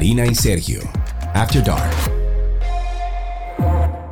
Karina y Sergio, After Dark.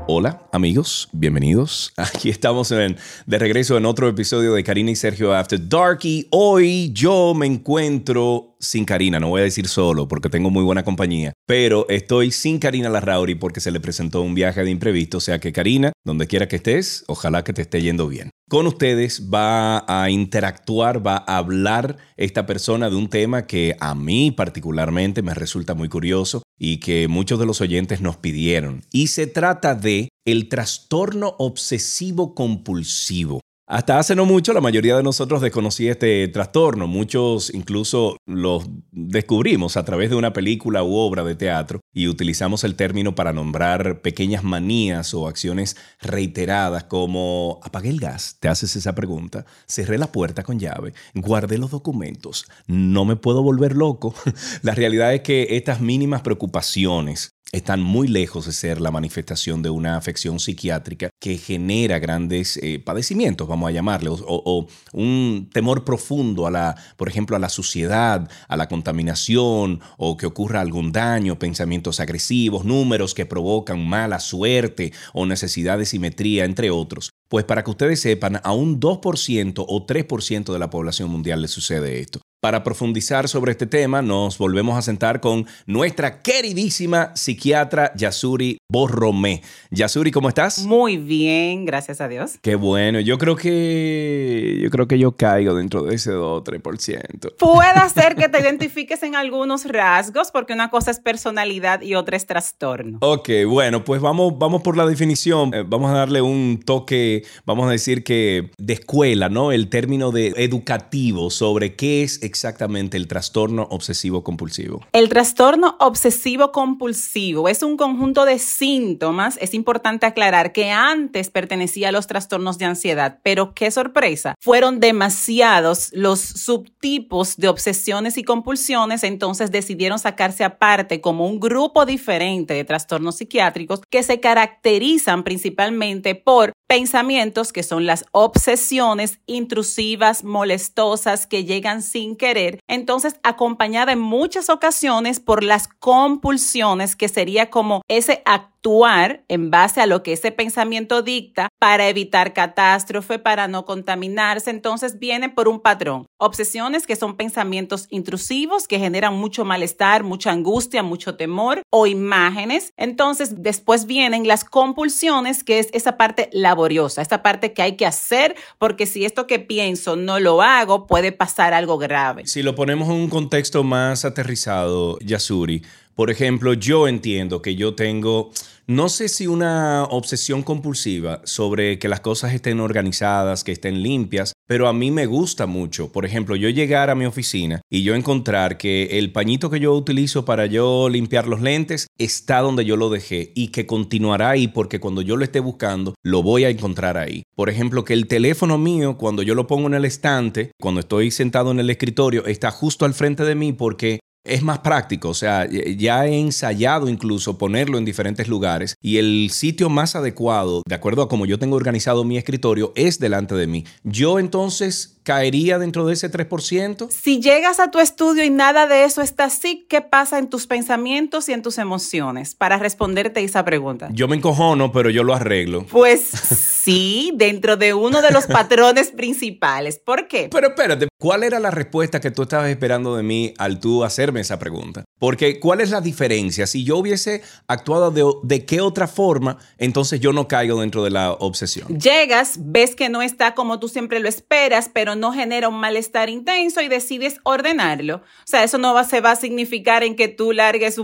Hola amigos, bienvenidos. Aquí estamos en, de regreso en otro episodio de Karina y Sergio After Dark y hoy yo me encuentro sin Karina, no voy a decir solo porque tengo muy buena compañía, pero estoy sin Karina Larrauri porque se le presentó un viaje de imprevisto, o sea que Karina, donde quiera que estés, ojalá que te esté yendo bien. Con ustedes va a interactuar, va a hablar esta persona de un tema que a mí particularmente me resulta muy curioso y que muchos de los oyentes nos pidieron. Y se trata de el trastorno obsesivo compulsivo. Hasta hace no mucho la mayoría de nosotros desconocía este trastorno. Muchos incluso lo descubrimos a través de una película u obra de teatro y utilizamos el término para nombrar pequeñas manías o acciones reiteradas como apagué el gas, te haces esa pregunta, cerré la puerta con llave, guardé los documentos, no me puedo volver loco. la realidad es que estas mínimas preocupaciones están muy lejos de ser la manifestación de una afección psiquiátrica que genera grandes eh, padecimientos, vamos a llamarle, o, un temor profundo a la, por ejemplo, a la suciedad, a la contaminación, o que ocurra algún daño, pensamientos agresivos, números que provocan mala suerte o necesidad de simetría, entre otros. Pues para que ustedes sepan, a un 2% o 3% de la población mundial le sucede esto. Para profundizar sobre este tema, nos volvemos a sentar con nuestra queridísima psiquiatra Yasuri Borromé. Yasuri, ¿cómo estás? Muy bien, gracias a Dios. Qué bueno. Yo creo que yo creo que yo caigo dentro de ese 2 o 3%. Puede ser que te identifiques en algunos rasgos, porque una cosa es personalidad y otra es trastorno. Ok, bueno, pues vamos, vamos por la definición. Eh, vamos a darle un toque, vamos a decir que de escuela, ¿no? El término de educativo sobre qué es exactamente el trastorno obsesivo compulsivo? El trastorno obsesivo compulsivo es un conjunto de síntomas. Es importante aclarar que antes pertenecía a los trastornos de ansiedad, pero qué sorpresa, fueron demasiados los subtipos de obsesiones y compulsiones, entonces decidieron sacarse aparte como un grupo diferente de trastornos psiquiátricos que se caracterizan principalmente por pensamientos que son las obsesiones intrusivas, molestosas, que llegan sin querer, entonces acompañada en muchas ocasiones por las compulsiones, que sería como ese actuar en base a lo que ese pensamiento dicta para evitar catástrofe, para no contaminarse. Entonces viene por un patrón. Obsesiones que son pensamientos intrusivos que generan mucho malestar, mucha angustia, mucho temor o imágenes. Entonces después vienen las compulsiones, que es esa parte laboriosa, esta parte que hay que hacer porque si esto que pienso no lo hago, puede pasar algo grave. Si lo ponemos en un contexto más aterrizado, Yasuri, por ejemplo, yo entiendo que yo tengo, no sé si una obsesión compulsiva sobre que las cosas estén organizadas, que estén limpias, pero a mí me gusta mucho. Por ejemplo, yo llegar a mi oficina y yo encontrar que el pañito que yo utilizo para yo limpiar los lentes está donde yo lo dejé y que continuará ahí porque cuando yo lo esté buscando, lo voy a encontrar ahí. Por ejemplo, que el teléfono mío, cuando yo lo pongo en el estante, cuando estoy sentado en el escritorio, está justo al frente de mí porque es más práctico, o sea, ya he ensayado incluso ponerlo en diferentes lugares y el sitio más adecuado, de acuerdo a cómo yo tengo organizado mi escritorio, es delante de mí. Yo entonces caería dentro de ese 3%? Si llegas a tu estudio y nada de eso está así, ¿qué pasa en tus pensamientos y en tus emociones? Para responderte esa pregunta. Yo me encojono, pero yo lo arreglo. Pues sí, dentro de uno de los patrones principales. ¿Por qué? Pero espérate, ¿cuál era la respuesta que tú estabas esperando de mí al tú esa pregunta? Porque ¿cuál es la diferencia? Si yo hubiese actuado de, de qué otra forma, entonces yo no caigo dentro de la obsesión. Llegas, ves que no está como tú siempre lo esperas, pero no genera un malestar intenso y decides ordenarlo. O sea, eso no va, se va a significar en que tú largues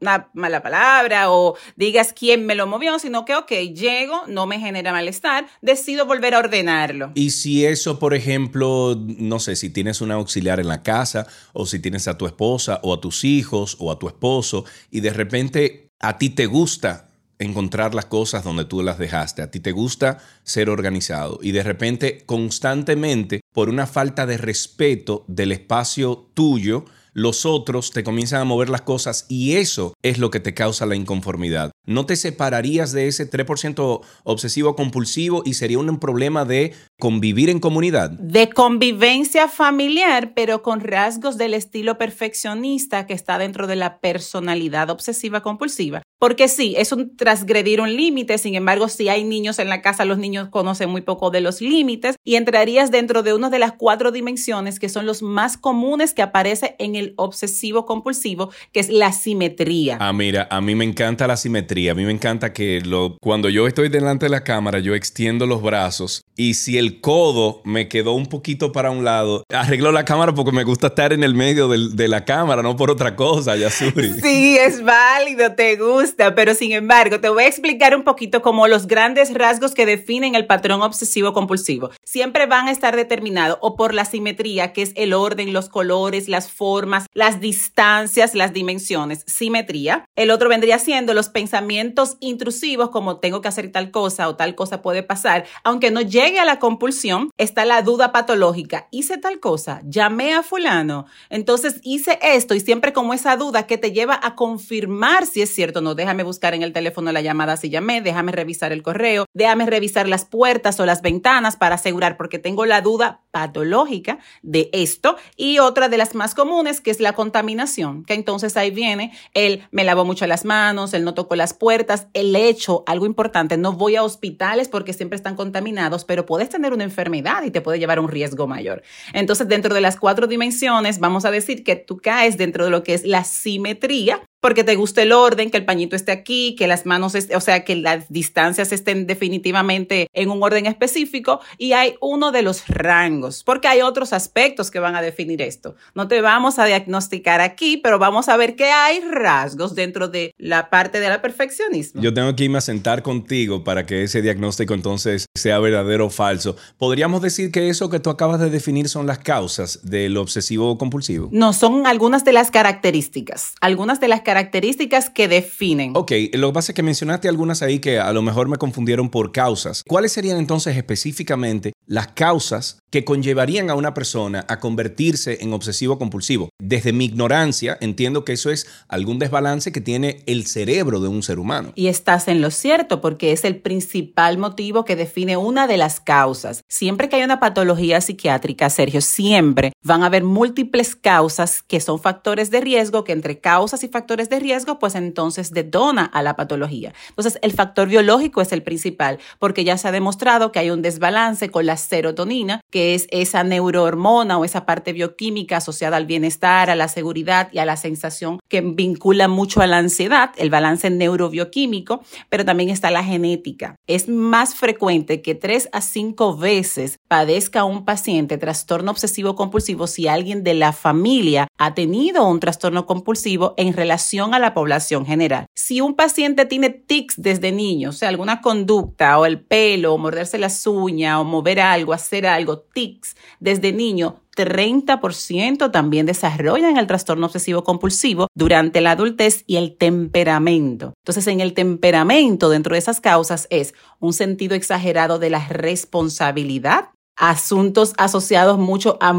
una mala palabra o digas quién me lo movió, sino que, ok, llego, no me genera malestar, decido volver a ordenarlo. Y si eso, por ejemplo, no sé, si tienes una auxiliar en la casa o si tienes a tu esposa o a tus hijos o a tu esposo y de repente a ti te gusta encontrar las cosas donde tú las dejaste. A ti te gusta ser organizado y de repente constantemente por una falta de respeto del espacio tuyo, los otros te comienzan a mover las cosas y eso es lo que te causa la inconformidad. ¿No te separarías de ese 3% obsesivo compulsivo y sería un problema de convivir en comunidad? De convivencia familiar, pero con rasgos del estilo perfeccionista que está dentro de la personalidad obsesiva compulsiva. Porque sí, es un transgredir un límite, sin embargo, si hay niños en la casa, los niños conocen muy poco de los límites y entrarías dentro de una de las cuatro dimensiones que son los más comunes que aparece en el obsesivo compulsivo, que es la simetría. Ah, mira, a mí me encanta la simetría, a mí me encanta que lo, cuando yo estoy delante de la cámara, yo extiendo los brazos y si el codo me quedó un poquito para un lado, arreglo la cámara porque me gusta estar en el medio de la cámara, no por otra cosa, Yasuri. Sí, es válido, te gusta pero sin embargo, te voy a explicar un poquito como los grandes rasgos que definen el patrón obsesivo compulsivo. Siempre van a estar determinados o por la simetría, que es el orden, los colores, las formas, las distancias, las dimensiones. Simetría. El otro vendría siendo los pensamientos intrusivos, como tengo que hacer tal cosa o tal cosa puede pasar. Aunque no llegue a la compulsión, está la duda patológica. Hice tal cosa, llamé a fulano, entonces hice esto y siempre como esa duda que te lleva a confirmar si es cierto o no déjame buscar en el teléfono la llamada si llamé, déjame revisar el correo, déjame revisar las puertas o las ventanas para asegurar, porque tengo la duda patológica de esto. Y otra de las más comunes, que es la contaminación, que entonces ahí viene el me lavo mucho las manos, el no toco las puertas, el hecho, algo importante, no voy a hospitales porque siempre están contaminados, pero puedes tener una enfermedad y te puede llevar a un riesgo mayor. Entonces, dentro de las cuatro dimensiones, vamos a decir que tú caes dentro de lo que es la simetría, porque te gusta el orden, que el pañito esté aquí, que las manos, o sea, que las distancias estén definitivamente en un orden específico y hay uno de los rangos, porque hay otros aspectos que van a definir esto. No te vamos a diagnosticar aquí, pero vamos a ver que hay rasgos dentro de la parte de la perfeccionismo. Yo tengo que irme a sentar contigo para que ese diagnóstico entonces sea verdadero o falso. ¿Podríamos decir que eso que tú acabas de definir son las causas del obsesivo compulsivo? No, son algunas de las características, algunas de las características que definen. Ok, lo que pasa es que mencionaste algunas ahí que a lo mejor me confundieron por causas. ¿Cuáles serían entonces específicamente las causas que conllevarían a una persona a convertirse en obsesivo compulsivo? Desde mi ignorancia, entiendo que eso es algún desbalance que tiene el cerebro de un ser humano. Y estás en lo cierto, porque es el principal motivo que define una de las causas. Siempre que hay una patología psiquiátrica, Sergio, siempre van a haber múltiples causas que son factores de riesgo, que entre causas y factores de riesgo, pues entonces detona a la patología. Entonces, el factor biológico es el principal, porque ya se ha demostrado que hay un desbalance con la serotonina, que es esa neurohormona o esa parte bioquímica asociada al bienestar, a la seguridad y a la sensación que vincula mucho a la ansiedad, el balance neurobioquímico, pero también está la genética. Es más frecuente que tres a cinco veces padezca un paciente trastorno obsesivo compulsivo si alguien de la familia ha tenido un trastorno compulsivo en relación a la población general. Si un paciente tiene tics desde niño, o sea, alguna conducta o el pelo, o morderse las uñas o mover algo, hacer algo, tics desde niño, 30% también desarrollan el trastorno obsesivo compulsivo durante la adultez y el temperamento. Entonces, en el temperamento, dentro de esas causas, es un sentido exagerado de la responsabilidad, asuntos asociados mucho a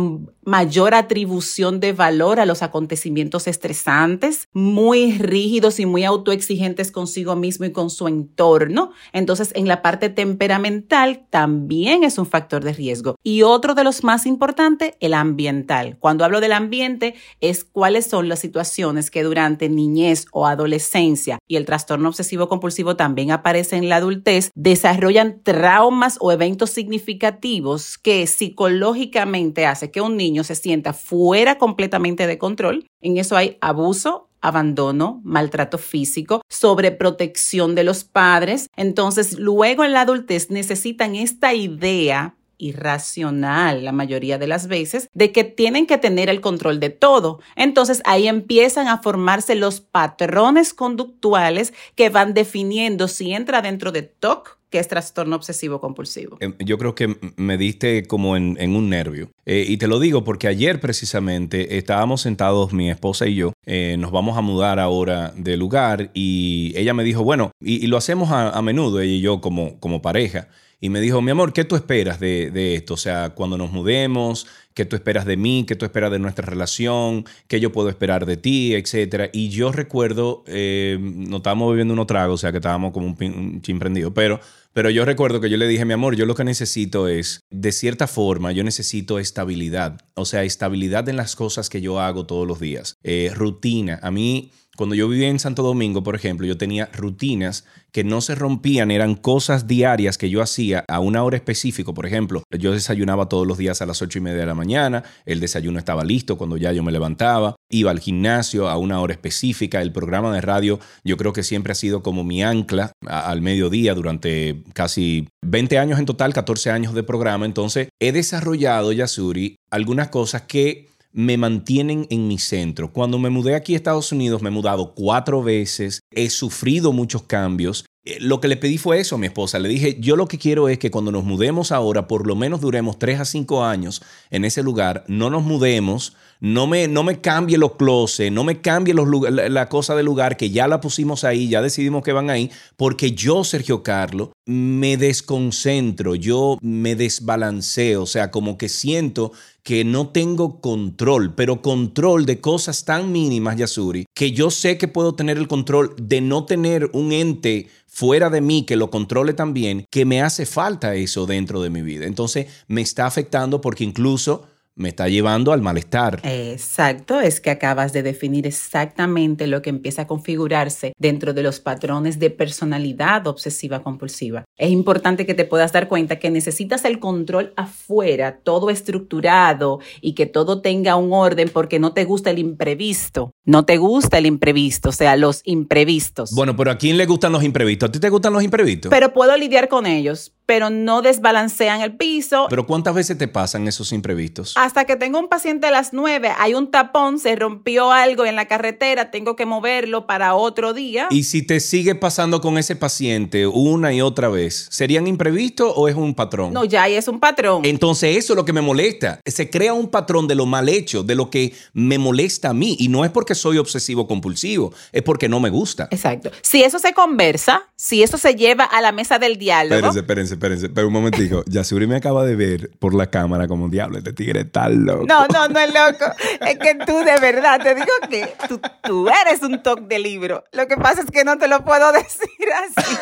mayor atribución de valor a los acontecimientos estresantes, muy rígidos y muy autoexigentes consigo mismo y con su entorno. Entonces, en la parte temperamental también es un factor de riesgo. Y otro de los más importantes, el ambiental. Cuando hablo del ambiente, es cuáles son las situaciones que durante niñez o adolescencia y el trastorno obsesivo compulsivo también aparece en la adultez, desarrollan traumas o eventos significativos que psicológicamente hace que un niño se sienta fuera completamente de control. En eso hay abuso, abandono, maltrato físico, sobreprotección de los padres. Entonces, luego en la adultez necesitan esta idea irracional la mayoría de las veces de que tienen que tener el control de todo. Entonces ahí empiezan a formarse los patrones conductuales que van definiendo si entra dentro de TOC que es trastorno obsesivo compulsivo. Em, yo creo que me diste como en, un nervio. Eh, y te lo digo porque ayer precisamente estábamos sentados, mi esposa y yo, eh, nos vamos a mudar ahora de lugar y ella me dijo, bueno, y, lo hacemos a, a, menudo, ella y yo como, como pareja. Y me dijo, mi amor, ¿qué tú esperas de, esto? O sea, cuando nos mudemos, ¿qué tú esperas de mí? ¿Qué tú esperas de nuestra relación? ¿Qué yo puedo esperar de ti? Etcétera. Y yo recuerdo, eh, no estábamos bebiendo unos tragos, o sea, que estábamos como un, chin prendido, pero, pero yo recuerdo que yo le dije, mi amor, yo lo que necesito es, de cierta forma, yo necesito estabilidad. O sea, estabilidad en las cosas que yo hago todos los días. Eh, rutina. A mí cuando yo vivía en Santo Domingo, por ejemplo, yo tenía rutinas que no se rompían, eran cosas diarias que yo hacía a una hora específica. Por ejemplo, yo desayunaba todos los días a las ocho y media de la mañana, el desayuno estaba listo cuando ya yo me levantaba, iba al gimnasio a una hora específica, el programa de radio yo creo que siempre ha sido como mi ancla al mediodía durante casi 20 años en total, 14 años de programa. Entonces, he desarrollado, Yasuri, algunas cosas que me mantienen en mi centro. Cuando me mudé aquí a Estados Unidos, me he mudado cuatro veces, he sufrido muchos cambios. Eh, lo que le pedí fue eso a mi esposa. Le dije, yo lo que quiero es que cuando nos mudemos ahora, por lo menos duremos tres a cinco años en ese lugar, no nos mudemos, no me, no me cambie los closets, no me cambie los, la, la cosa del lugar, que ya la pusimos ahí, ya decidimos que van ahí, porque yo, Sergio Carlos, me desconcentro, yo me desbalanceo, o sea, como que siento que no tengo control, pero control de cosas tan mínimas, Yasuri, que yo sé que puedo tener el control de no tener un ente fuera de mí que lo controle también, que me hace falta eso dentro de mi vida. Entonces me está afectando porque incluso me está llevando al malestar. Exacto, es que acabas de definir exactamente lo que empieza a configurarse dentro de los patrones de personalidad obsesiva compulsiva. Es importante que te puedas dar cuenta que necesitas el control afuera, todo estructurado y que todo tenga un orden porque no te gusta el imprevisto. No te gusta el imprevisto, o sea, los imprevistos. Bueno, pero ¿a quién le gustan los imprevistos? ¿A ti te gustan los imprevistos? Pero puedo lidiar con ellos pero no desbalancean el piso. ¿Pero cuántas veces te pasan esos imprevistos? Hasta que tengo un paciente a las 9, hay un tapón, se rompió algo en la carretera, tengo que moverlo para otro día. Y si te sigue pasando con ese paciente una y otra vez, ¿serían imprevistos o es un patrón? No, ya es un patrón. Entonces eso es lo que me molesta. Se crea un patrón de lo mal hecho, de lo que me molesta a mí. Y no es porque soy obsesivo compulsivo, es porque no me gusta. Exacto. Si eso se conversa, si eso se lleva a la mesa del diálogo. Espérense, espérense espérense, pero un momentico. Yasuri me acaba de ver por la cámara como un diablo. Este tigre está loco. No, no, no es loco. Es que tú de verdad, te digo que tú, tú eres un toque de libro. Lo que pasa es que no te lo puedo decir así.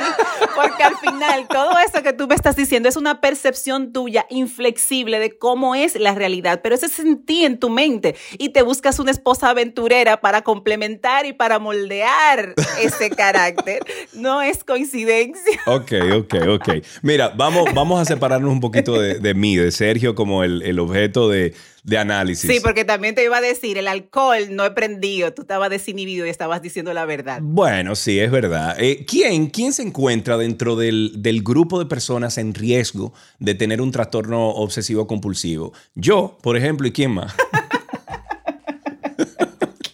Porque al final, todo eso que tú me estás diciendo es una percepción tuya inflexible de cómo es la realidad. Pero eso es en ti, en tu mente. Y te buscas una esposa aventurera para complementar y para moldear ese carácter. No es coincidencia. Ok, ok, ok. Mira, vamos, vamos a separarnos un poquito de, mí, de Sergio como el, objeto de, análisis. Sí, porque también te iba a decir, el alcohol no he prendido, tú estabas desinhibido y estabas diciendo la verdad. Bueno, sí, es verdad. Eh, ¿quién, ¿Quién se encuentra dentro del, del grupo de personas en riesgo de tener un trastorno obsesivo compulsivo? Yo, por ejemplo, ¿y quién más?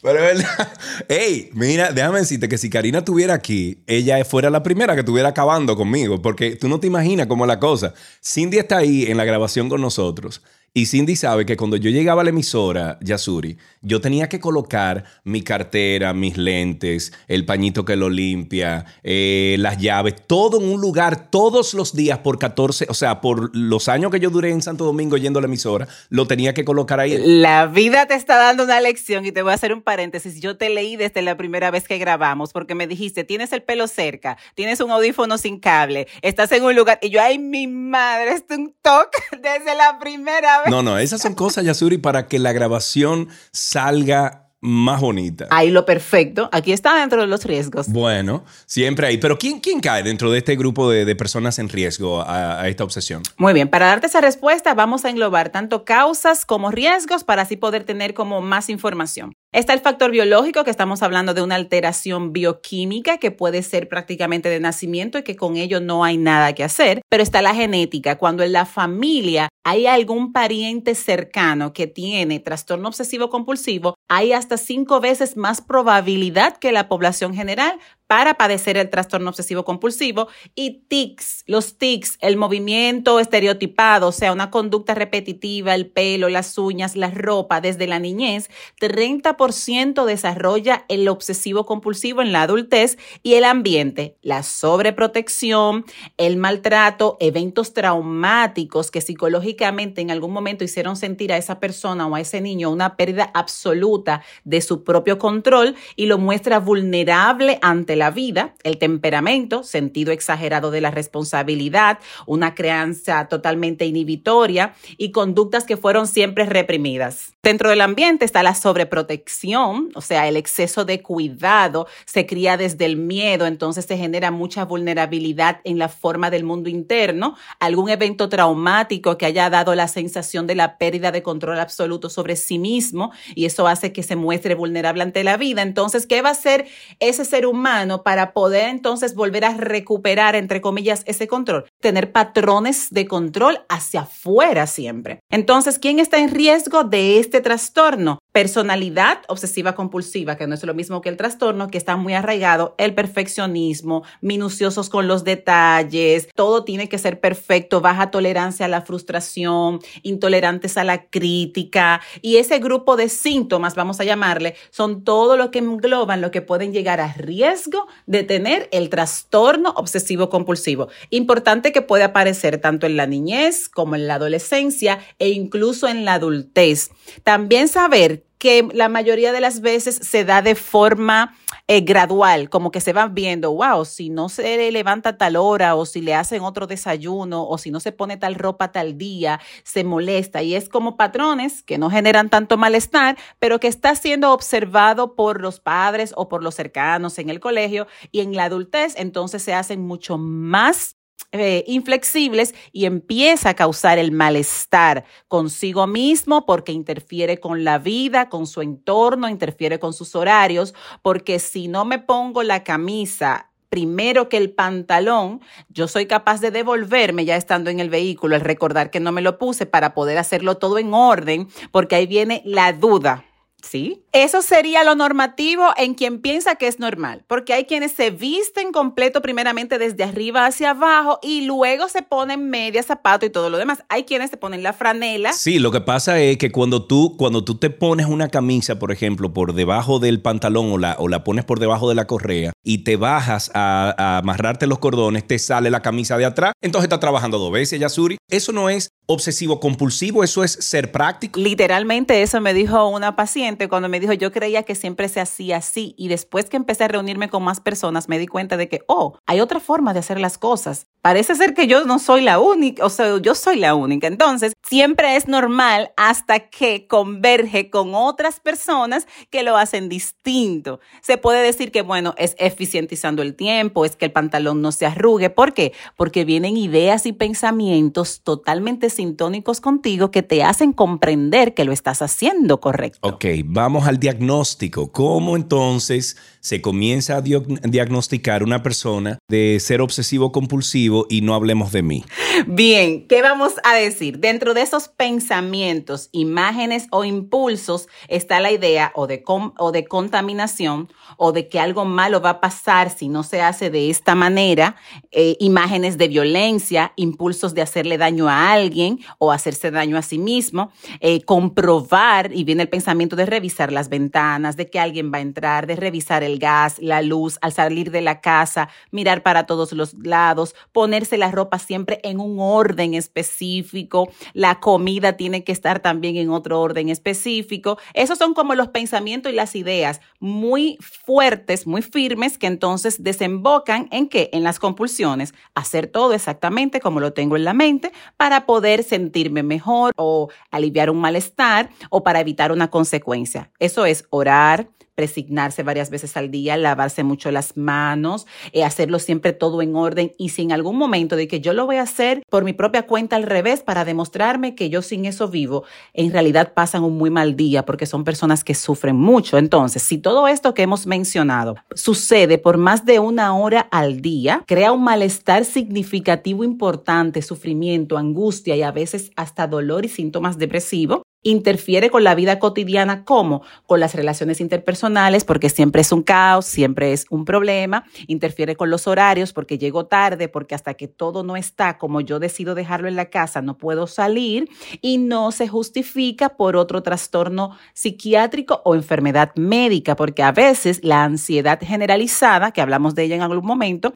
Pero es verdad. Ey, mira, déjame decirte que si Karina estuviera aquí, ella fuera la primera que estuviera acabando conmigo, porque tú no te imaginas cómo es la cosa. Cindy está ahí en la grabación con nosotros y Cindy sabe que cuando yo llegaba a la emisora, Yasuri, yo tenía que colocar mi cartera, mis lentes, el pañito que lo limpia, eh, las llaves, todo en un lugar todos los días por 14, o sea, por los años que yo duré en Santo Domingo yendo a la emisora, lo tenía que colocar ahí. La vida te está dando una lección y te voy a hacer un paréntesis. Yo te leí desde la primera vez que grabamos porque me dijiste, tienes el pelo cerca, tienes un audífono sin cable, estás en un lugar y yo, ay, mi madre, es un toque desde la primera no, no, esas son cosas, Yasuri, para que la grabación salga más bonita. Ahí lo perfecto. Aquí está dentro de los riesgos. Bueno, siempre hay. Pero ¿quién, quién cae dentro de este grupo de, personas en riesgo a, a, esta obsesión? Muy bien, para darte esa respuesta vamos a englobar tanto causas como riesgos para así poder tener como más información. Está el factor biológico, que estamos hablando de una alteración bioquímica que puede ser prácticamente de nacimiento y que con ello no hay nada que hacer. Pero está la genética, cuando en la familia hay algún pariente cercano que tiene trastorno obsesivo compulsivo, hay hasta cinco veces más probabilidad que la población general para padecer el trastorno obsesivo compulsivo y tics, los tics, el movimiento estereotipado, o sea, una conducta repetitiva, el pelo, las uñas, la ropa desde la niñez, 30% desarrolla el obsesivo compulsivo en la adultez y el ambiente, la sobreprotección, el maltrato, eventos traumáticos que psicológicamente en algún momento hicieron sentir a esa persona o a ese niño una pérdida absoluta de su propio control y lo muestra vulnerable ante la vida, el temperamento, sentido exagerado de la responsabilidad, una crianza totalmente inhibitoria y conductas que fueron siempre reprimidas. Dentro del ambiente está la sobreprotección, o sea, el exceso de cuidado se cría desde el miedo, entonces se genera mucha vulnerabilidad en la forma del mundo interno, algún evento traumático que haya dado la sensación de la pérdida de control absoluto sobre sí mismo y eso hace que se muestre vulnerable ante la vida. Entonces, ¿qué va a hacer ese ser humano para poder entonces volver a recuperar, entre comillas, ese control? Tener patrones de control hacia afuera siempre. Entonces, ¿quién está en riesgo de este trastorno? Personalidad obsesiva compulsiva, que no es lo mismo que el trastorno, que está muy arraigado, el perfeccionismo, minuciosos con los detalles, todo tiene que ser perfecto, baja tolerancia a la frustración, intolerantes a la crítica. Y ese grupo de síntomas, vamos a llamarle, son todo lo que engloban lo que pueden llegar a riesgo de tener el trastorno obsesivo compulsivo. Importante que puede aparecer tanto en la niñez como en la adolescencia e incluso en la adultez. También saber que la mayoría de las veces se da de forma eh, gradual, como que se van viendo, wow, si no se levanta tal hora o si le hacen otro desayuno o si no se pone tal ropa tal día, se molesta y es como patrones que no generan tanto malestar, pero que está siendo observado por los padres o por los cercanos en el colegio y en la adultez, entonces se hacen mucho más eh, inflexibles y empieza a causar el malestar consigo mismo porque interfiere con la vida, con su entorno, interfiere con sus horarios, porque si no me pongo la camisa primero que el pantalón, yo soy capaz de devolverme ya estando en el vehículo, el recordar que no me lo puse para poder hacerlo todo en orden, porque ahí viene la duda. ¿Sí? Eso sería lo normativo en quien piensa que es normal, porque hay quienes se visten completo primeramente desde arriba hacia abajo y luego se ponen media, zapato y todo lo demás. Hay quienes se ponen la franela. Sí, lo que pasa es que cuando tú, cuando tú te pones una camisa, por ejemplo, por debajo del pantalón o la, o la pones por debajo de la correa y te bajas a, a amarrarte los cordones, te sale la camisa de atrás, entonces estás trabajando dos veces, Yasuri. Eso no es obsesivo compulsivo, eso es ser práctico. Literalmente eso me dijo una paciente cuando me dijo yo creía que siempre se hacía así y después que empecé a reunirme con más personas me di cuenta de que, oh, hay otra forma de hacer las cosas. Parece ser que yo no soy la única, o sea, yo soy la única. Entonces, siempre es normal hasta que converge con otras personas que lo hacen distinto. Se puede decir que, bueno, es eficientizando el tiempo, es que el pantalón no se arrugue. ¿Por qué? Porque vienen ideas y pensamientos totalmente sintónicos contigo que te hacen comprender que lo estás haciendo correcto. Ok, vamos al diagnóstico. ¿Cómo entonces se comienza a diagnosticar una persona de ser obsesivo compulsivo y no hablemos de mí? Bien, ¿qué vamos a decir? Dentro de esos pensamientos, imágenes o impulsos está la idea o de, o de contaminación o de que algo malo va a pasar si no se hace de esta manera, eh, imágenes de violencia, impulsos de hacerle daño a o hacerse daño a sí mismo, eh, comprobar, y viene el pensamiento de revisar las ventanas, de que alguien va a entrar, de revisar el gas, la luz, al salir de la casa, mirar para todos los lados, ponerse la ropa siempre en un orden específico, la comida tiene que estar también en otro orden específico. Esos son como los pensamientos y las ideas muy fuertes, muy firmes, que entonces desembocan en qué? En las compulsiones, hacer todo exactamente como lo tengo en la mente para poder sentirme mejor o aliviar un malestar o para evitar una consecuencia. Eso es orar, presignarse varias veces al día, lavarse mucho las manos, eh, hacerlo siempre todo en orden y si en algún momento de que yo lo voy a hacer por mi propia cuenta al revés para demostrarme que yo sin eso vivo, en realidad pasan un muy mal día porque son personas que sufren mucho. Entonces, si todo esto que hemos mencionado sucede por más de una hora al día, crea un malestar significativo importante, sufrimiento, angustia y a veces hasta dolor y síntomas depresivos, interfiere con la vida cotidiana, ¿cómo? Con las relaciones interpersonales, porque siempre es un caos, siempre es un problema, interfiere con los horarios, porque llego tarde, porque hasta que todo no está como yo decido dejarlo en la casa, no puedo salir, y no se justifica por otro trastorno psiquiátrico o enfermedad médica, porque a veces la ansiedad generalizada, que hablamos de ella en algún momento,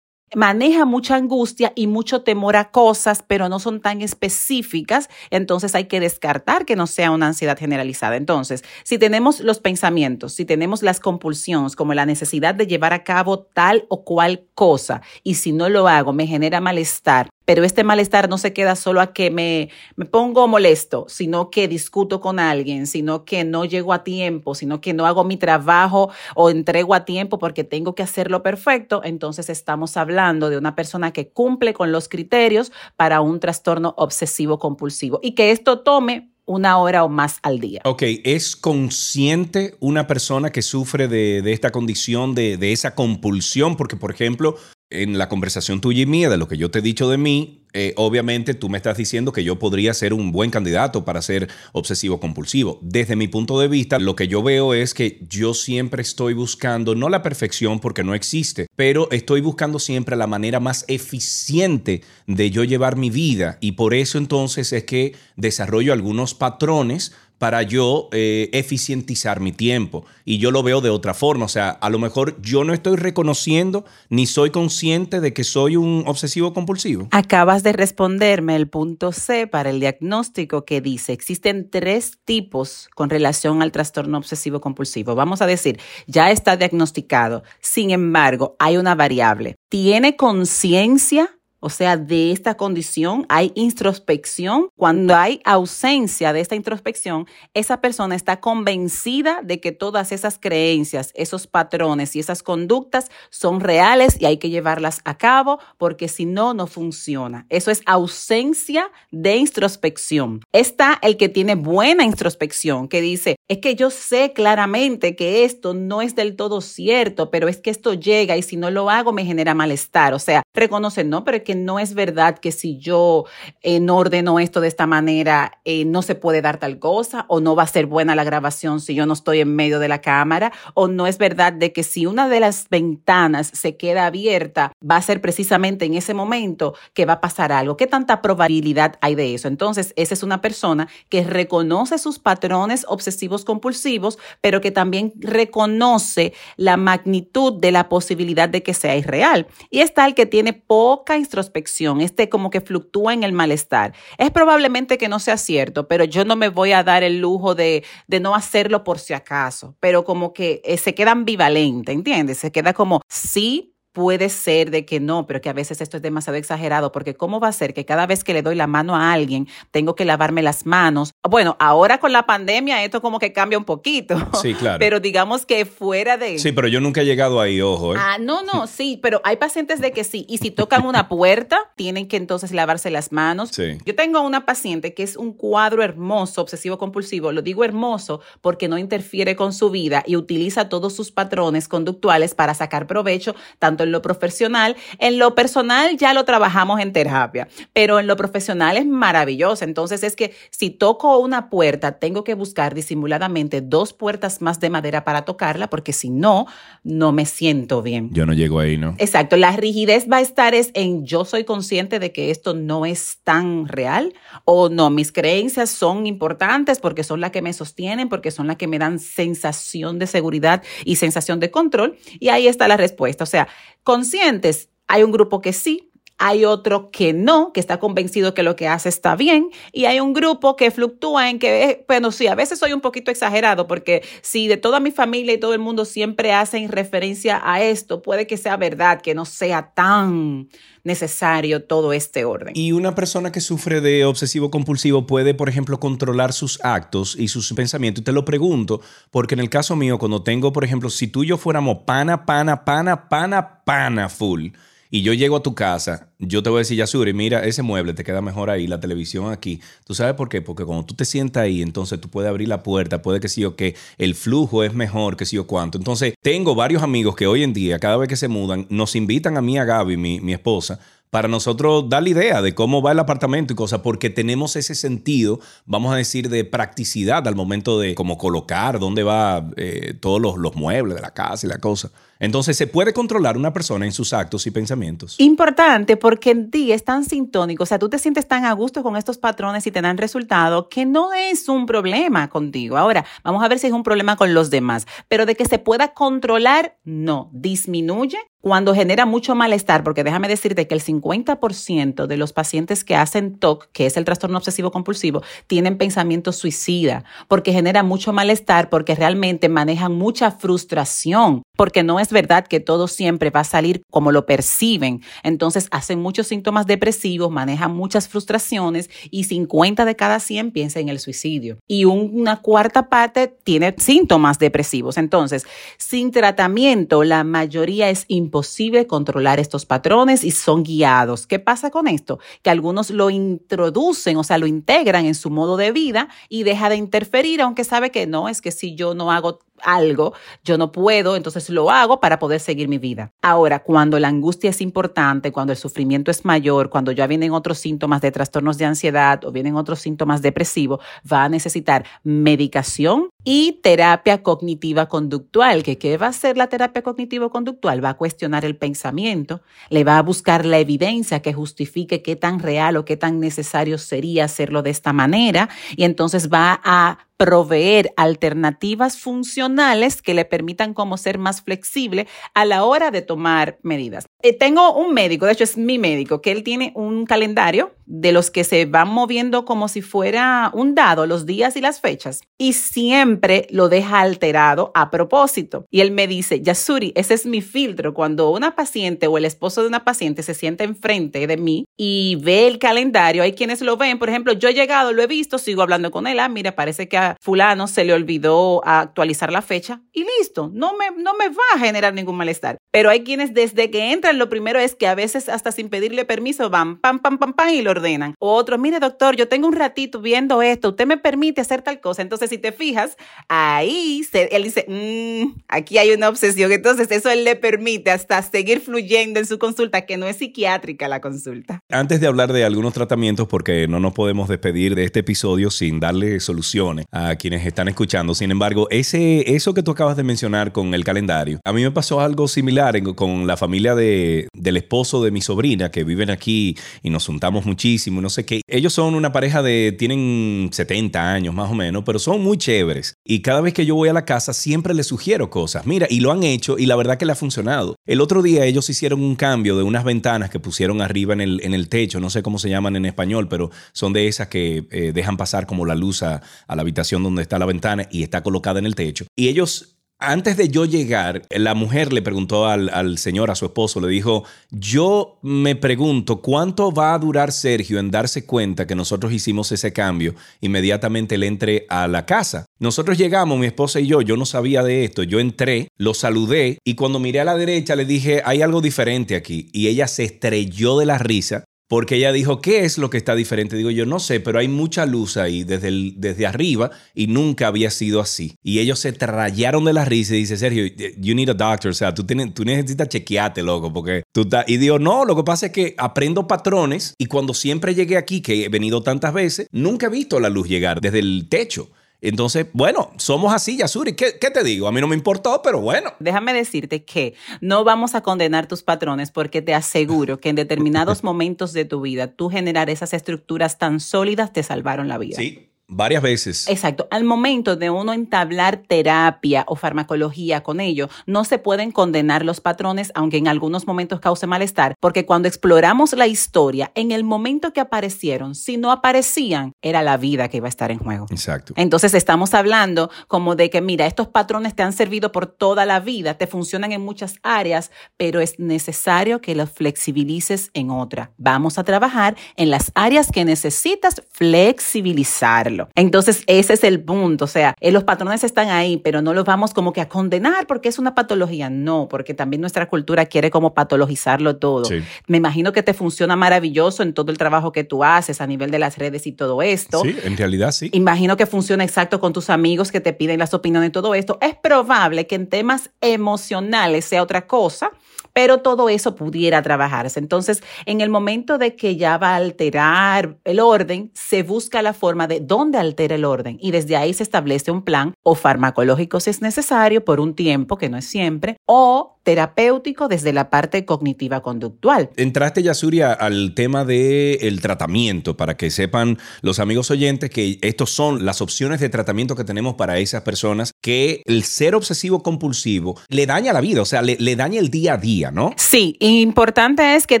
maneja mucha angustia y mucho temor a cosas, pero no son tan específicas, entonces hay que descartar que no sea una ansiedad generalizada. Entonces, si tenemos los pensamientos, si tenemos las compulsiones, como la necesidad de llevar a cabo tal o cual cosa, y si no lo hago, me genera malestar, pero este malestar no se queda solo a que me, me pongo molesto, sino que discuto con alguien, sino que no llego a tiempo, sino que no hago mi trabajo o entrego a tiempo porque tengo que hacerlo perfecto, entonces estamos hablando de una persona que cumple con los criterios para un trastorno obsesivo compulsivo y que esto tome una hora o más al día. Ok, ¿es consciente una persona que sufre de, de esta condición, de, de, esa compulsión? Porque, por ejemplo, en la conversación tuya y mía, de lo que yo te he dicho de mí, eh, obviamente tú me estás diciendo que yo podría ser un buen candidato para ser obsesivo compulsivo. Desde mi punto de vista, lo que yo veo es que yo siempre estoy buscando, no la perfección porque no existe, pero estoy buscando siempre la manera más eficiente de yo llevar mi vida y por eso entonces es que desarrollo algunos patrones para yo eh, eficientizar mi tiempo. Y yo lo veo de otra forma. O sea, a lo mejor yo no estoy reconociendo ni soy consciente de que soy un obsesivo compulsivo. Acabas de responderme el punto C para el diagnóstico que dice, existen tres tipos con relación al trastorno obsesivo compulsivo. Vamos a decir, ya está diagnosticado. Sin embargo, hay una variable. ¿Tiene conciencia o sea, de esta condición hay introspección. Cuando hay ausencia de esta introspección, esa persona está convencida de que todas esas creencias, esos patrones y esas conductas son reales y hay que llevarlas a cabo porque si no, no funciona. Eso es ausencia de introspección. Está el que tiene buena introspección, que dice, es que yo sé claramente que esto no es del todo cierto, pero es que esto llega y si no lo hago me genera malestar. O sea, reconoce, no, pero es que no es verdad que si yo eh, no ordeno esto de esta manera, eh, no se puede dar tal cosa, o no va a ser buena la grabación si yo no estoy en medio de la cámara, o no es verdad de que si una de las ventanas se queda abierta, va a ser precisamente en ese momento que va a pasar algo. ¿Qué tanta probabilidad hay de eso? Entonces, esa es una persona que reconoce sus patrones obsesivos compulsivos, pero que también reconoce la magnitud de la posibilidad de que sea irreal. Y es tal que tiene poca instrucción introspección, este como que fluctúa en el malestar. Es probablemente que no sea cierto, pero yo no me voy a dar el lujo de, de no hacerlo por si acaso, pero como que eh, se queda ambivalente, ¿entiendes? Se queda como, sí, puede ser de que no, pero que a veces esto es demasiado exagerado, porque ¿cómo va a ser que cada vez que le doy la mano a alguien tengo que lavarme las manos? Bueno, ahora con la pandemia esto como que cambia un poquito. Sí, claro. Pero digamos que fuera de... Sí, pero yo nunca he llegado ahí, ojo. ¿eh? Ah, no, no, sí, pero hay pacientes de que sí. Y si tocan una puerta, tienen que entonces lavarse las manos. Sí. Yo tengo una paciente que es un cuadro hermoso, obsesivo compulsivo. Lo digo hermoso porque no interfiere con su vida y utiliza todos sus patrones conductuales para sacar provecho tanto en lo profesional. En lo personal ya lo trabajamos en terapia, pero en lo profesional es maravilloso. Entonces es que si toco una puerta, tengo que buscar disimuladamente dos puertas más de madera para tocarla, porque si no, no me siento bien. Yo no llego ahí, ¿no? Exacto. La rigidez va a estar es en yo soy consciente de que esto no es tan real o no, mis creencias son importantes porque son las que me sostienen, porque son las que me dan sensación de seguridad y sensación de control. Y ahí está la respuesta. O sea, conscientes. Hay un grupo que sí, hay otro que no, que está convencido que lo que hace está bien, y hay un grupo que fluctúa en que, bueno, sí, a veces soy un poquito exagerado, porque si de toda mi familia y todo el mundo siempre hacen referencia a esto, puede que sea verdad, que no sea tan necesario todo este orden. Y una persona que sufre de obsesivo compulsivo puede, por ejemplo, controlar sus actos y sus pensamientos. Y te lo pregunto, porque en el caso mío, cuando tengo, por ejemplo, si tú y yo fuéramos pana, pana, pana, pana, pana full, y yo llego a tu casa, yo te voy a decir, Yasuri, mira, ese mueble te queda mejor ahí, la televisión aquí. ¿Tú sabes por qué? Porque cuando tú te sientas ahí, entonces tú puedes abrir la puerta, puede que sí o que el flujo es mejor, que sí o cuánto. Entonces, tengo varios amigos que hoy en día, cada vez que se mudan, nos invitan a mí, a Gaby, mi, mi esposa, para nosotros dar la idea de cómo va el apartamento y cosas, porque tenemos ese sentido, vamos a decir, de practicidad al momento de cómo colocar, dónde va eh, todos los, los muebles de la casa y la cosa. Entonces se puede controlar una persona en sus actos y pensamientos. Importante porque en ti es tan sintónico, o sea, tú te sientes tan a gusto con estos patrones y te dan resultado que no es un problema contigo. Ahora, vamos a ver si es un problema con los demás, pero de que se pueda controlar, no, disminuye cuando genera mucho malestar, porque déjame decirte que el 50% de los pacientes que hacen TOC, que es el trastorno obsesivo compulsivo, tienen pensamiento suicida, porque genera mucho malestar, porque realmente manejan mucha frustración, porque no es verdad que todo siempre va a salir como lo perciben. Entonces hacen muchos síntomas depresivos, manejan muchas frustraciones y 50 de cada 100 piensan en el suicidio. Y una cuarta parte tiene síntomas depresivos. Entonces, sin tratamiento, la mayoría es imposible controlar estos patrones y son guiados. ¿Qué pasa con esto? Que algunos lo introducen, o sea, lo integran en su modo de vida y deja de interferir, aunque sabe que no, es que si yo no hago algo, yo no puedo, entonces lo hago para poder seguir mi vida. Ahora, cuando la angustia es importante, cuando el sufrimiento es mayor, cuando ya vienen otros síntomas de trastornos de ansiedad o vienen otros síntomas depresivos, va a necesitar medicación y terapia cognitiva conductual. ¿Que ¿Qué va a hacer la terapia cognitivo conductual? Va a cuestionar el pensamiento, le va a buscar la evidencia que justifique qué tan real o qué tan necesario sería hacerlo de esta manera y entonces va a proveer alternativas funcionales que le permitan como ser más flexible a la hora de tomar medidas. Eh, tengo un médico, de hecho es mi médico, que él tiene un calendario de los que se van moviendo como si fuera un dado, los días y las fechas, y siempre lo deja alterado a propósito. Y él me dice, Yasuri, ese es mi filtro. Cuando una paciente o el esposo de una paciente se sienta enfrente de mí y ve el calendario, hay quienes lo ven, por ejemplo, yo he llegado, lo he visto, sigo hablando con él, ah, mira, parece que fulano se le olvidó actualizar la fecha y listo, no me, no me va a generar ningún malestar. Pero hay quienes desde que entran, lo primero es que a veces hasta sin pedirle permiso van pam, pam, pam, pam y lo ordenan. Otros, mire doctor, yo tengo un ratito viendo esto, usted me permite hacer tal cosa. Entonces, si te fijas, ahí él dice, mm, aquí hay una obsesión. Entonces, eso él le permite hasta seguir fluyendo en su consulta, que no es psiquiátrica la consulta. Antes de hablar de algunos tratamientos, porque no nos podemos despedir de este episodio sin darle soluciones a quienes están escuchando. Sin embargo, ese, eso que tú acabas de mencionar con el calendario, a mí me pasó algo similar con la familia de, del esposo de mi sobrina que viven aquí y nos juntamos muchísimo, no sé qué. Ellos son una pareja de, tienen 70 años más o menos, pero son muy chéveres. Y cada vez que yo voy a la casa siempre les sugiero cosas. Mira, y lo han hecho y la verdad que le ha funcionado. El otro día ellos hicieron un cambio de unas ventanas que pusieron arriba en el, en el techo, no sé cómo se llaman en español, pero son de esas que eh, dejan pasar como la luz a, a la habitación donde está la ventana y está colocada en el techo. Y ellos antes de yo llegar, la mujer le preguntó al, señor, a su esposo, le dijo, yo me pregunto cuánto va a durar Sergio en darse cuenta que nosotros hicimos ese cambio. Inmediatamente él entre a la casa. Nosotros llegamos, mi esposa y yo, yo no sabía de esto, yo entré, lo saludé y cuando miré a la derecha le dije, hay algo diferente aquí. Y ella se estrelló de la risa porque ella dijo, ¿qué es lo que está diferente? Digo yo, no sé, pero hay mucha luz ahí desde, desde arriba y nunca había sido así. Y ellos se trallaron de la risa y dice, Sergio, you need a doctor, o sea, tú, tienes, tú necesitas chequearte, loco, porque tú estás... Y digo, no, lo que pasa es que aprendo patrones y cuando siempre llegué aquí, que he venido tantas veces, nunca he visto la luz llegar desde el techo. Entonces, bueno, somos así, Yasuri. ¿Qué, ¿Qué, te digo? A mí no me importó, pero bueno. Déjame decirte que no vamos a condenar tus patrones porque te aseguro que en determinados momentos de tu vida, tú generar esas estructuras tan sólidas te salvaron la vida. Sí, Varias veces. Exacto. Al momento de uno entablar terapia o farmacología con ello, no se pueden condenar los patrones, aunque en algunos momentos cause malestar, porque cuando exploramos la historia, en el momento que aparecieron, si no aparecían, era la vida que iba a estar en juego. Exacto. Entonces estamos hablando como de que, mira, estos patrones te han servido por toda la vida, te funcionan en muchas áreas, pero es necesario que los flexibilices en otra. Vamos a trabajar en las áreas que necesitas flexibilizarlo. Entonces, ese es el punto. O sea, eh, los patrones están ahí, pero no los vamos como que a condenar porque es una patología. No, porque también nuestra cultura quiere como patologizarlo todo. Me imagino que te funciona maravilloso en todo el trabajo que tú haces a nivel de las redes y todo esto. Sí, en realidad sí. Imagino que funciona exacto con tus amigos que te piden las opiniones y todo esto. Es probable que en temas emocionales sea otra cosa pero todo eso pudiera trabajarse. Entonces, en el momento de que ya va a alterar el orden, se busca la forma de dónde altera el orden y desde ahí se establece un plan o farmacológico si es necesario por un tiempo, que no es siempre, o terapéutico desde la parte cognitiva conductual. Entraste, Yasuria, al tema del tratamiento, para que sepan los amigos oyentes que estos son las opciones de tratamiento que tenemos para esas personas que el ser obsesivo compulsivo le daña la vida, o sea, le, le daña el día a día, ¿no? Sí, importante es que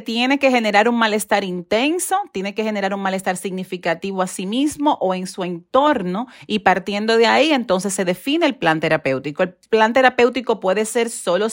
tiene que generar un malestar intenso, tiene que generar un malestar significativo a sí mismo o en su entorno y partiendo de ahí entonces se define el plan terapéutico. El plan terapéutico puede ser solo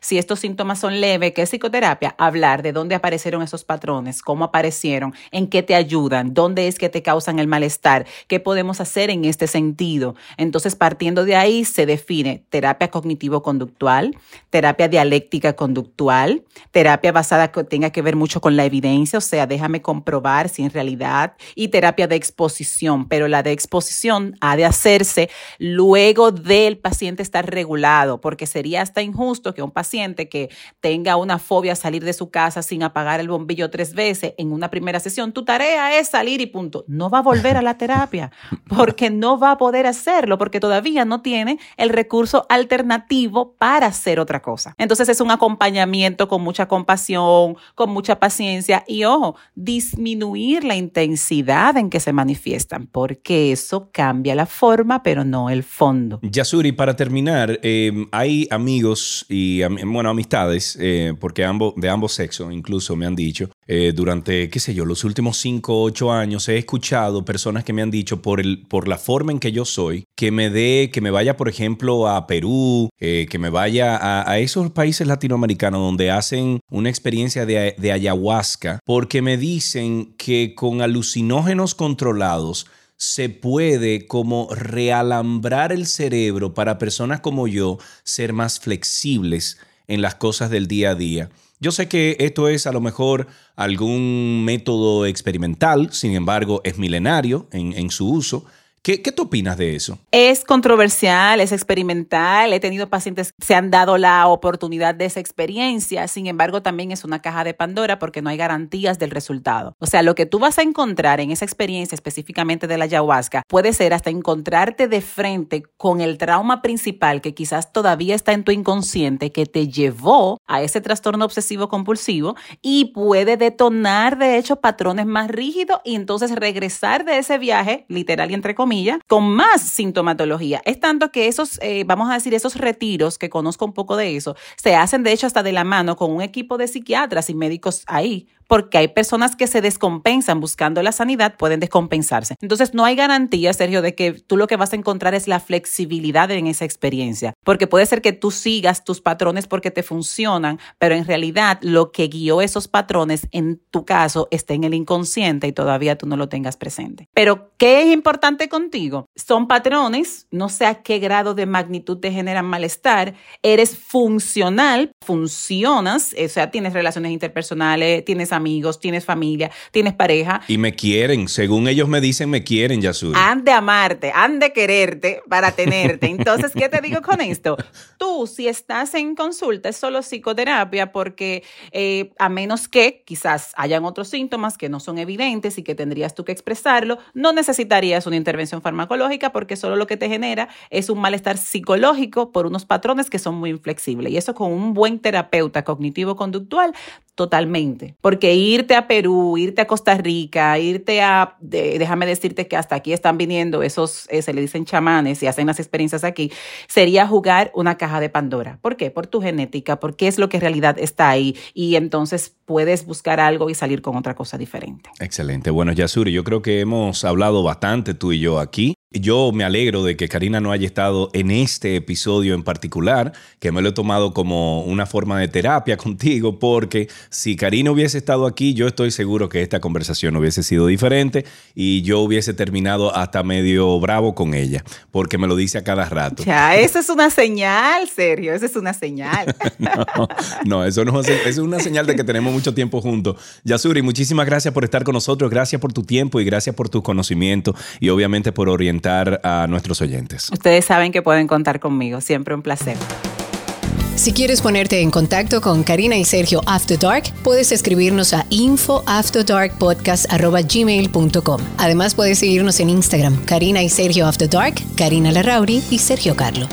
si estos síntomas son leves, ¿qué es psicoterapia? Hablar de dónde aparecieron esos patrones, cómo aparecieron, en qué te ayudan, dónde es que te causan el malestar, qué podemos hacer en este sentido. Entonces, partiendo de ahí se define terapia cognitivo-conductual, terapia dialéctica conductual, terapia basada que tenga que ver mucho con la evidencia, o sea, déjame comprobar si en realidad, y terapia de exposición, pero la de exposición ha de hacerse luego del paciente estar regulado, porque sería hasta injusto que un paciente que tenga una fobia a salir de su casa sin apagar el bombillo tres veces en una primera sesión, tu tarea es salir y punto. No va a volver a la terapia porque no va a poder hacerlo, porque todavía no tiene el recurso alternativo para hacer otra cosa. Entonces es un acompañamiento con mucha compasión, con mucha paciencia y ojo, disminuir la intensidad en que se manifiestan, porque eso cambia la forma, pero no el fondo. Yasuri, para terminar, eh, hay amigos y, bueno, amistades, eh, porque de ambos sexos incluso me han dicho, eh, durante, qué sé yo, los últimos 5 o 8 años he escuchado personas que me han dicho por, el, por la forma en que yo soy, que me dé, que me vaya, por ejemplo, a Perú, que me vaya a, esos países latinoamericanos donde hacen una experiencia de ayahuasca, porque me dicen que con alucinógenos controlados, se puede como realambrar el cerebro para personas como yo ser más flexibles en las cosas del día a día. Yo sé que esto es a lo mejor algún método experimental, sin embargo es milenario en, en su uso, ¿Qué, ¿Qué, tú opinas de eso? Es controversial, es experimental. He tenido pacientes que se han dado la oportunidad de esa experiencia. Sin embargo, también es una caja de Pandora porque no hay garantías del resultado. O sea, lo que tú vas a encontrar en esa experiencia específicamente de la ayahuasca puede ser hasta encontrarte de frente con el trauma principal que quizás todavía está en tu inconsciente que te llevó a ese trastorno obsesivo compulsivo y puede detonar de hecho patrones más rígidos y entonces regresar de ese viaje, literal y entre comillas, con más sintomatología. Es tanto que esos, eh, vamos a decir, esos retiros, que conozco un poco de eso, se hacen de hecho hasta de la mano con un equipo de psiquiatras y médicos ahí porque hay personas que se descompensan buscando la sanidad, pueden descompensarse. Entonces, no hay garantía, Sergio, de que tú lo que vas a encontrar es la flexibilidad en esa experiencia, porque puede ser que tú sigas tus patrones porque te funcionan, pero en realidad lo que guió esos patrones en tu caso está en el inconsciente y todavía tú no lo tengas presente. Pero, ¿qué es importante contigo? Son patrones, no sé a qué grado de magnitud te generan malestar, eres funcional, funcionas, o sea, tienes relaciones interpersonales, tienes amigos, tienes familia, tienes pareja. Y me quieren, según ellos me dicen, me quieren, Yasuri. Han de amarte, han de quererte para tenerte. Entonces, ¿qué te digo con esto? Tú, si estás en consulta, es solo psicoterapia porque eh, a menos que quizás hayan otros síntomas que no son evidentes y que tendrías tú que expresarlo, no necesitarías una intervención farmacológica porque solo lo que te genera es un malestar psicológico por unos patrones que son muy inflexibles. Y eso con un buen terapeuta cognitivo-conductual, totalmente. Porque que irte a Perú, irte a Costa Rica, irte a, déjame decirte que hasta aquí están viniendo esos, eh, se le dicen chamanes y hacen las experiencias aquí, sería jugar una caja de Pandora. ¿Por qué? Por tu genética, porque es lo que en realidad está ahí y entonces puedes buscar algo y salir con otra cosa diferente. Excelente. Bueno, Yasuri, yo creo que hemos hablado bastante tú y yo aquí. Yo me alegro de que Karina no haya estado en este episodio en particular, que me lo he tomado como una forma de terapia contigo, porque si Karina hubiese estado aquí, yo estoy seguro que esta conversación hubiese sido diferente y yo hubiese terminado hasta medio bravo con ella, porque me lo dice a cada rato. Ya, eso es una señal, Sergio, eso es una señal. no, eso no es, es una señal de que tenemos mucho tiempo juntos. Yasuri, muchísimas gracias por estar con nosotros, gracias por tu tiempo y gracias por tu conocimiento y obviamente por orientar a nuestros oyentes. Ustedes saben que pueden contar conmigo, siempre un placer. Si quieres ponerte en contacto con Karina y Sergio After Dark, puedes escribirnos a infoafterdarkpodcast.gmail.com. Además, puedes seguirnos en Instagram, Karina y Sergio After Dark, Karina Larrauri y Sergio Carlo.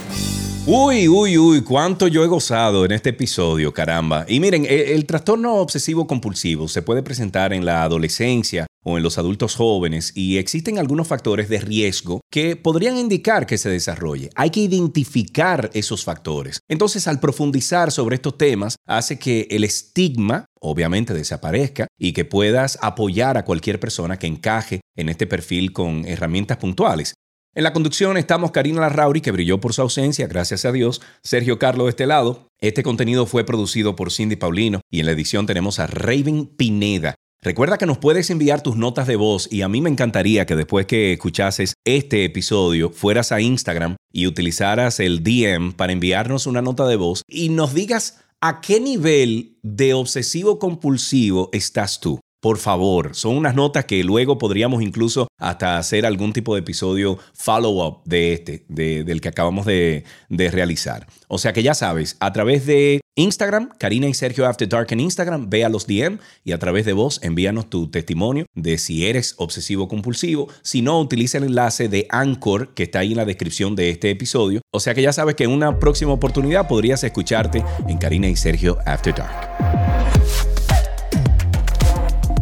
Uy, uy, uy, cuánto yo he gozado en este episodio, caramba. Y miren, el, el trastorno obsesivo compulsivo se puede presentar en la adolescencia o en los adultos jóvenes y existen algunos factores de riesgo que podrían indicar que se desarrolle. Hay que identificar esos factores. Entonces, al profundizar sobre estos temas, hace que el estigma obviamente desaparezca y que puedas apoyar a cualquier persona que encaje en este perfil con herramientas puntuales. En la conducción estamos Karina Larrauri, que brilló por su ausencia, gracias a Dios, Sergio Carlos de este lado. Este contenido fue producido por Cindy Paulino y en la edición tenemos a Raven Pineda. Recuerda que nos puedes enviar tus notas de voz y a mí me encantaría que después que escuchases este episodio fueras a Instagram y utilizaras el DM para enviarnos una nota de voz y nos digas a qué nivel de obsesivo compulsivo estás tú. Por favor, son unas notas que luego podríamos incluso hasta hacer algún tipo de episodio follow-up de este, del que acabamos de, de, realizar. O sea que ya sabes, a través de Instagram, Karina y Sergio After Dark en Instagram, ve a los DM y a través de vos envíanos tu testimonio de si eres obsesivo compulsivo. Si no, utiliza el enlace de Anchor que está ahí en la descripción de este episodio. O sea que ya sabes que en una próxima oportunidad podrías escucharte en Karina y Sergio After Dark.